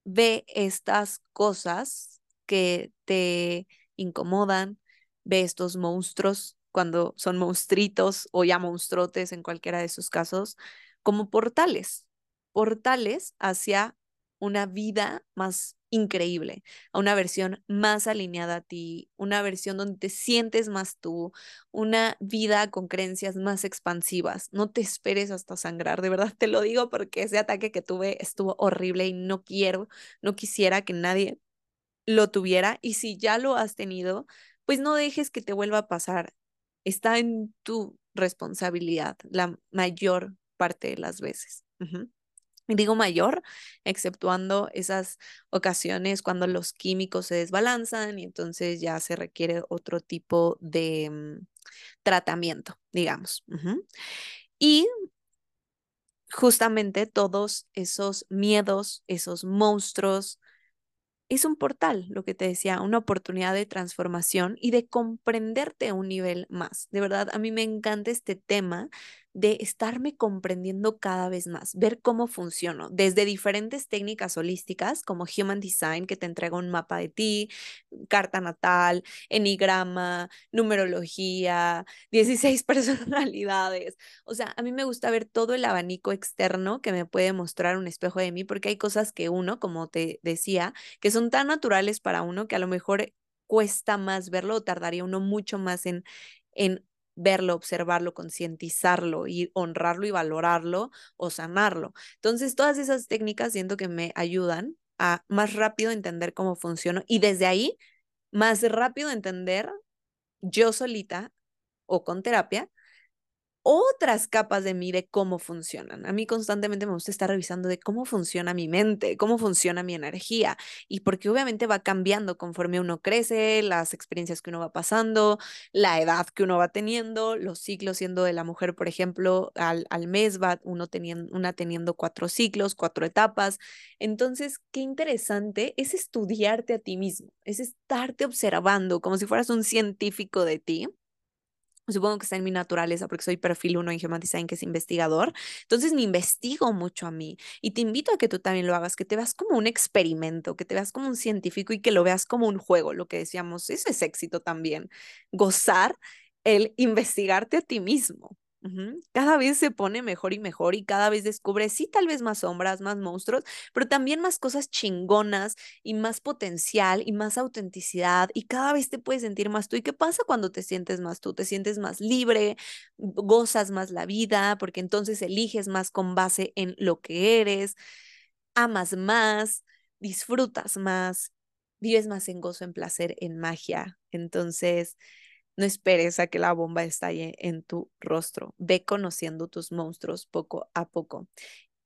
ve estas cosas que te incomodan, ve estos monstruos cuando son monstruitos o ya monstruotes en cualquiera de sus casos, como portales, portales hacia una vida más increíble, a una versión más alineada a ti, una versión donde te sientes más tú, una vida con creencias más expansivas. No te esperes hasta sangrar, de verdad te lo digo porque ese ataque que tuve estuvo horrible y no quiero, no quisiera que nadie lo tuviera y si ya lo has tenido, pues no dejes que te vuelva a pasar. Está en tu responsabilidad la mayor parte de las veces. Digo mayor, exceptuando esas ocasiones cuando los químicos se desbalanzan y entonces ya se requiere otro tipo de mm, tratamiento, digamos. Y justamente todos esos miedos, esos monstruos, es un portal, lo que te decía, una oportunidad de transformación y de comprenderte a un nivel más. De verdad, a mí me encanta este tema de estarme comprendiendo cada vez más, ver cómo funciono, desde diferentes técnicas holísticas como Human Design, que te entrega un mapa de ti, carta natal, enigrama, numerología, 16 personalidades. O sea, a mí me gusta ver todo el abanico externo que me puede mostrar un espejo de mí, porque hay cosas que uno, como te decía, que son tan naturales para uno que a lo mejor cuesta más verlo o tardaría uno mucho más en, en verlo, observarlo, concientizarlo y honrarlo y valorarlo o sanarlo. Entonces, todas esas técnicas siento que me ayudan a más rápido entender cómo funciona y desde ahí más rápido entender yo solita o con terapia otras capas de mí de cómo funcionan. A mí constantemente me gusta estar revisando de cómo funciona mi mente, cómo funciona mi energía y porque obviamente va cambiando conforme uno crece, las experiencias que uno va pasando, la edad que uno va teniendo, los ciclos siendo de la mujer, por ejemplo, al, al mes va uno teniendo, una teniendo cuatro ciclos, cuatro etapas. Entonces, qué interesante es estudiarte a ti mismo, es estarte observando como si fueras un científico de ti Supongo que está en mi naturaleza porque soy perfil 1 en Human Design, que es investigador. Entonces me investigo mucho a mí y te invito a que tú también lo hagas, que te veas como un experimento, que te veas como un científico y que lo veas como un juego, lo que decíamos, eso es éxito también, gozar el investigarte a ti mismo. Cada vez se pone mejor y mejor y cada vez descubre, sí, tal vez más sombras, más monstruos, pero también más cosas chingonas y más potencial y más autenticidad y cada vez te puedes sentir más tú. ¿Y qué pasa cuando te sientes más tú? Te sientes más libre, gozas más la vida, porque entonces eliges más con base en lo que eres, amas más, disfrutas más, vives más en gozo, en placer, en magia. Entonces, no esperes a que la bomba estalle en tu rostro. Ve conociendo tus monstruos poco a poco.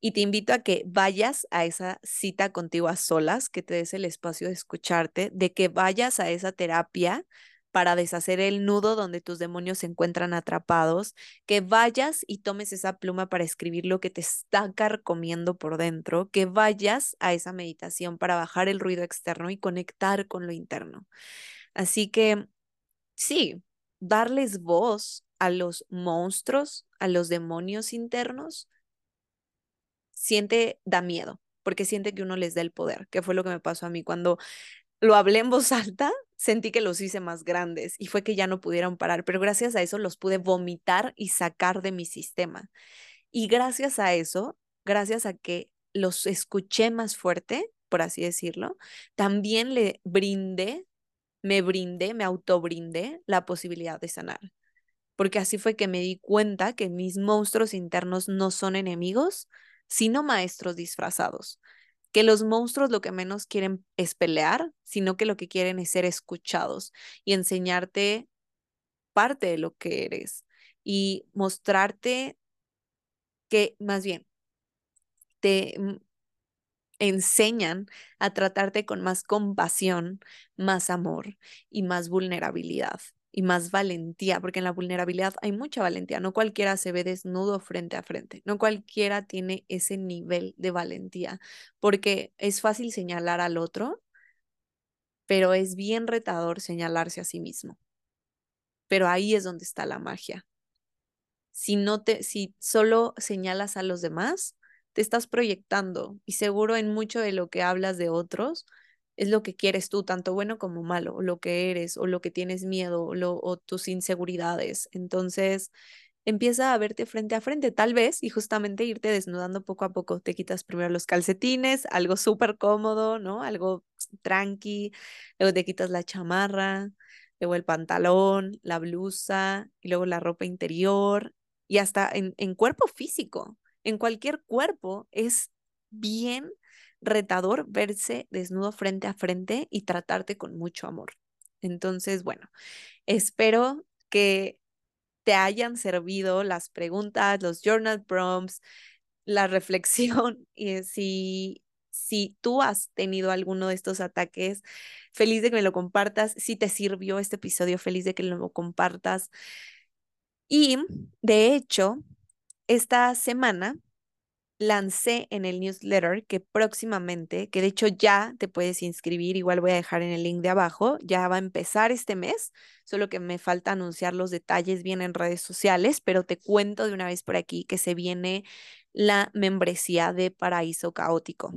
Y te invito a que vayas a esa cita contigo a solas, que te des el espacio de escucharte, de que vayas a esa terapia para deshacer el nudo donde tus demonios se encuentran atrapados, que vayas y tomes esa pluma para escribir lo que te está carcomiendo por dentro, que vayas a esa meditación para bajar el ruido externo y conectar con lo interno. Así que sí, darles voz a los monstruos, a los demonios internos, siente, da miedo, porque siente que uno les da el poder, que fue lo que me pasó a mí cuando lo hablé en voz alta, sentí que los hice más grandes y fue que ya no pudieron parar, pero gracias a eso los pude vomitar y sacar de mi sistema. Y gracias a eso, gracias a que los escuché más fuerte, por así decirlo, también le brindé me brindé, me autobrindé la posibilidad de sanar. Porque así fue que me di cuenta que mis monstruos internos no son enemigos, sino maestros disfrazados. Que los monstruos lo que menos quieren es pelear, sino que lo que quieren es ser escuchados y enseñarte parte de lo que eres y mostrarte que más bien te mm, enseñan a tratarte con más compasión, más amor y más vulnerabilidad y más valentía, porque en la vulnerabilidad hay mucha valentía. No cualquiera se ve desnudo frente a frente, no cualquiera tiene ese nivel de valentía, porque es fácil señalar al otro, pero es bien retador señalarse a sí mismo. Pero ahí es donde está la magia. Si no te si solo señalas a los demás, te estás proyectando y seguro en mucho de lo que hablas de otros es lo que quieres tú, tanto bueno como malo, lo que eres, o lo que tienes miedo, o, o tus inseguridades. Entonces, empieza a verte frente a frente, tal vez, y justamente irte desnudando poco a poco. Te quitas primero los calcetines, algo súper cómodo, ¿no? Algo tranqui, luego te quitas la chamarra, luego el pantalón, la blusa, y luego la ropa interior, y hasta en, en cuerpo físico en cualquier cuerpo es bien retador verse desnudo frente a frente y tratarte con mucho amor. Entonces, bueno, espero que te hayan servido las preguntas, los journal prompts, la reflexión y si si tú has tenido alguno de estos ataques, feliz de que me lo compartas. Si te sirvió este episodio, feliz de que lo compartas. Y de hecho, esta semana lancé en el newsletter que próximamente, que de hecho ya te puedes inscribir, igual voy a dejar en el link de abajo, ya va a empezar este mes, solo que me falta anunciar los detalles bien en redes sociales, pero te cuento de una vez por aquí que se viene la membresía de Paraíso Caótico.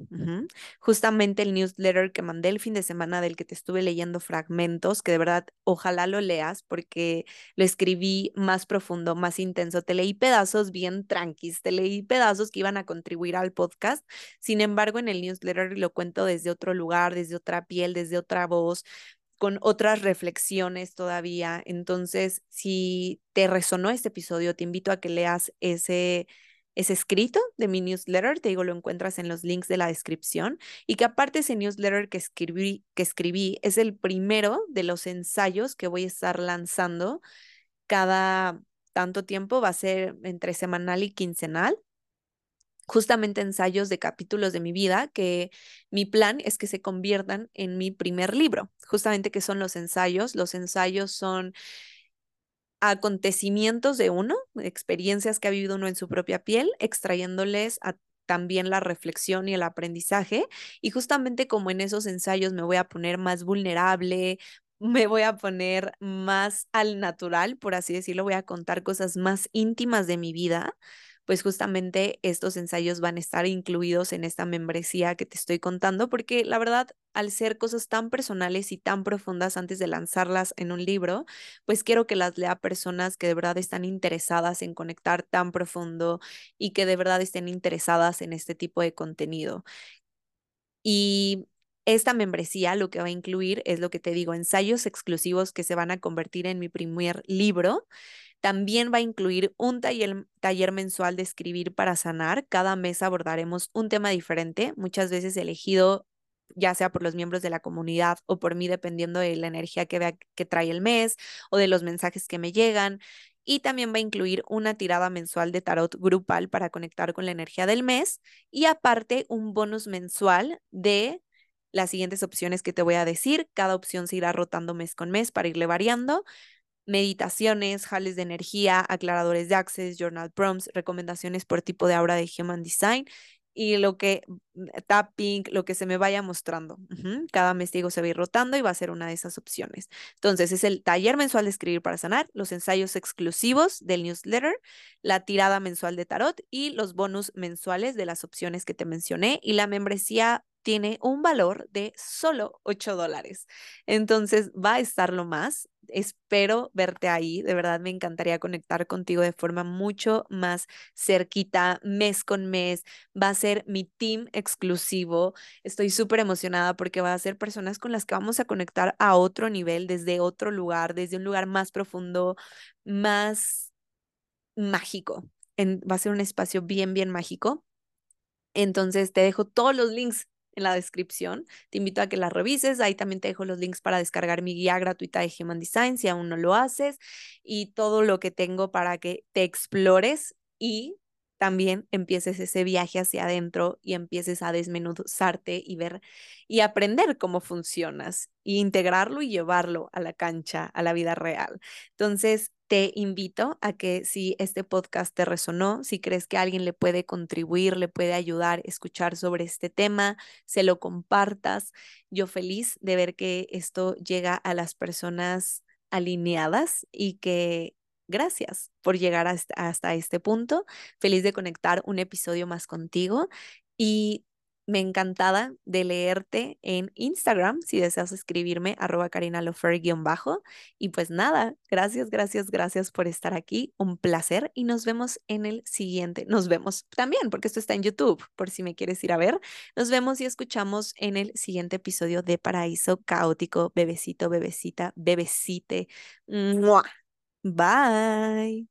Justamente el newsletter que mandé el fin de semana del que te estuve leyendo fragmentos, que de verdad ojalá lo leas porque lo escribí más profundo, más intenso. Te leí pedazos bien tranquis, te leí pedazos que iban a contribuir al podcast. Sin embargo, en el newsletter lo cuento desde otro lugar, desde otra piel, desde otra voz con otras reflexiones todavía. Entonces, si te resonó este episodio, te invito a que leas ese es escrito de mi newsletter, te digo, lo encuentras en los links de la descripción, y que aparte ese newsletter que escribí, que escribí es el primero de los ensayos que voy a estar lanzando cada tanto tiempo, va a ser entre semanal y quincenal justamente ensayos de capítulos de mi vida que mi plan es que se conviertan en mi primer libro, justamente que son los ensayos. Los ensayos son acontecimientos de uno, experiencias que ha vivido uno en su propia piel, extrayéndoles también la reflexión y el aprendizaje. Y justamente como en esos ensayos me voy a poner más vulnerable, me voy a poner más al natural, por así decirlo, voy a contar cosas más íntimas de mi vida pues justamente estos ensayos van a estar incluidos en esta membresía que te estoy contando, porque la verdad, al ser cosas tan personales y tan profundas antes de lanzarlas en un libro, pues quiero que las lea personas que de verdad están interesadas en conectar tan profundo y que de verdad estén interesadas en este tipo de contenido. Y esta membresía lo que va a incluir es lo que te digo, ensayos exclusivos que se van a convertir en mi primer libro también va a incluir un taller, mensual de escribir para sanar. Cada mes abordaremos un tema diferente, muchas veces elegido ya sea por los miembros de la comunidad o por mí, dependiendo de la energía que, vea, que trae el mes o de los mensajes que me llegan. Y también va a incluir una tirada mensual de tarot grupal para conectar con la energía del mes y aparte un bonus mensual de las siguientes opciones que te voy a decir. Cada opción se irá rotando mes con mes para irle variando meditaciones, jales de energía, aclaradores de access, journal prompts, recomendaciones por tipo de aura de Human Design y lo que mm, tapping, lo que se me vaya mostrando. Cada mes digo se va a ir rotando y va a ser una de esas opciones. Entonces es el taller mensual de escribir para sanar, los ensayos exclusivos del newsletter, la tirada mensual de tarot y los bonus mensuales de las opciones que te mencioné y la membresía tiene un valor de solo 8 dólares. Entonces va a estar lo más. Espero verte ahí. De verdad me encantaría conectar contigo de forma mucho más cerquita, mes con mes. Va a ser mi team exclusivo. Estoy súper emocionada porque va a ser personas con las que vamos a conectar a otro nivel, desde otro lugar, desde un lugar más profundo, más mágico. va a ser un espacio bien, bien mágico. Entonces te dejo todos los links en la descripción. Te invito a que la revises. Ahí también te dejo los links para descargar mi guía gratuita de Human Design si aún no lo haces y todo lo que tengo para que te explores y también empieces ese viaje hacia adentro y empieces a desmenuzarte y ver y aprender cómo funcionas y integrarlo y llevarlo a la cancha, a la vida real. Entonces, te invito a que si este podcast te resonó, si crees que alguien le puede contribuir, le puede ayudar a escuchar sobre este tema, se lo compartas. Yo feliz de ver que esto llega a las personas alineadas y que gracias por llegar hasta, hasta este punto. Feliz de conectar un episodio más contigo y me encantada de leerte en Instagram, si deseas escribirme, arroba bajo Y pues nada, gracias, gracias, gracias por estar aquí. Un placer y nos vemos en el siguiente. Nos vemos también, porque esto está en YouTube, por si me quieres ir a ver. Nos vemos y escuchamos en el siguiente episodio de Paraíso Caótico, bebecito, bebecita, bebecite. Bye.